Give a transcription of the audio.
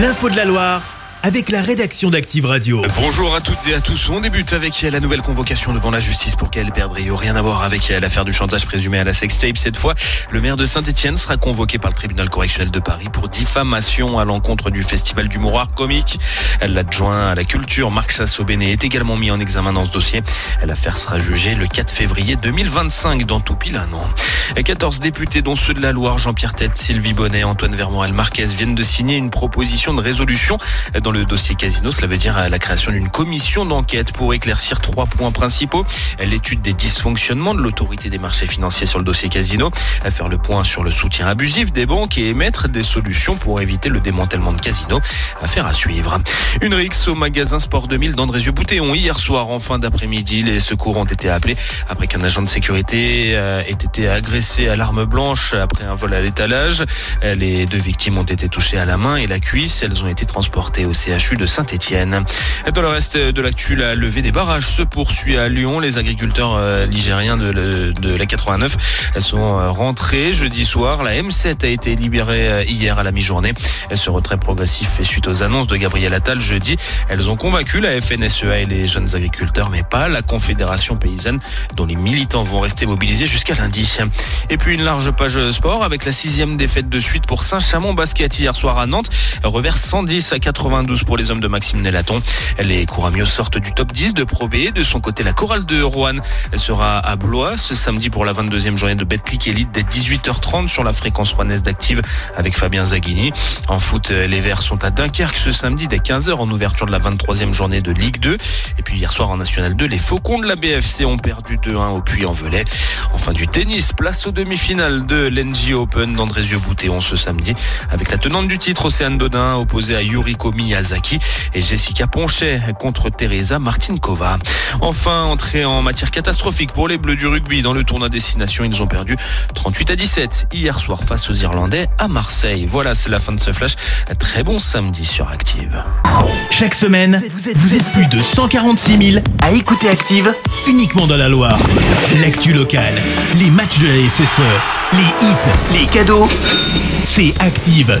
L'info de la Loire avec la rédaction d'Active Radio. Bonjour à toutes et à tous. On débute avec la nouvelle convocation devant la justice pour qu'elle perdrait. Rien à voir avec l'affaire du chantage présumé à la sextape. Cette fois, le maire de Saint-Etienne sera convoqué par le tribunal correctionnel de Paris pour diffamation à l'encontre du festival d'humour art comique. L'adjoint à la culture, Marc Chassot-Bénet, est également mis en examen dans ce dossier. L'affaire sera jugée le 4 février 2025 dans tout pile un an. 14 députés, dont ceux de la Loire, Jean-Pierre Tête, Sylvie Bonnet, Antoine Vermorel Marquez, viennent de signer une proposition de résolution le dossier Casino. Cela veut dire la création d'une commission d'enquête pour éclaircir trois points principaux. L'étude des dysfonctionnements de l'autorité des marchés financiers sur le dossier Casino, faire le point sur le soutien abusif des banques et émettre des solutions pour éviter le démantèlement de Casino. Affaire à suivre. Une rixe au magasin Sport 2000 d'Andrézieux-Boutéon. Hier soir, en fin d'après-midi, les secours ont été appelés après qu'un agent de sécurité euh, ait été agressé à l'arme blanche après un vol à l'étalage. Les deux victimes ont été touchées à la main et la cuisse. Elles ont été transportées au CHU de Saint-Etienne. Dans le reste de l'actu, la levée des barrages se poursuit à Lyon. Les agriculteurs euh, ligériens de, la 89 sont euh, rentrés jeudi soir. La M7 a été libérée euh, hier à la mi-journée. Ce retrait progressif fait suite aux annonces de Gabriel Attal jeudi. Elles ont convaincu la FNSEA et les jeunes agriculteurs, mais pas la Confédération paysanne, dont les militants vont rester mobilisés jusqu'à lundi. Et puis une large page sport avec la sixième défaite de suite pour Saint-Chamond Basket hier soir à Nantes. Revers 110 à 92 pour les hommes de Maxime Nellaton. Les Couramio sortent du top 10 de Pro B. De son côté, la chorale de Rouen sera à Blois ce samedi pour la 22e journée de Betclic Elite dès 18h30 sur la fréquence rouennaise d'Active avec Fabien Zaghini. En foot, les Verts sont à Dunkerque ce samedi dès 15h en ouverture de la 23e journée de Ligue 2. Et puis hier soir en National 2, les Faucons de la BFC ont perdu 2-1 au Puy-en-Velay. Enfin du tennis, place aux demi-finales de l'NG Open d'Andrézieux-Boutéon ce samedi avec la tenante du titre Océane Dodin opposée à Yuriko Miyazaki et Jessica Ponchet contre Teresa Martinkova. Enfin, entrée en matière catastrophique pour les Bleus du rugby dans le tournoi destination. Ils ont perdu 38 à 17 hier soir face aux Irlandais à Marseille. Voilà, c'est la fin de ce flash. Très bon samedi sur Active. Chaque semaine, vous êtes plus de 146 000 à écouter Active uniquement dans la Loire. L'actu locale, les matchs de la SSE, les hits, les cadeaux, c'est Active.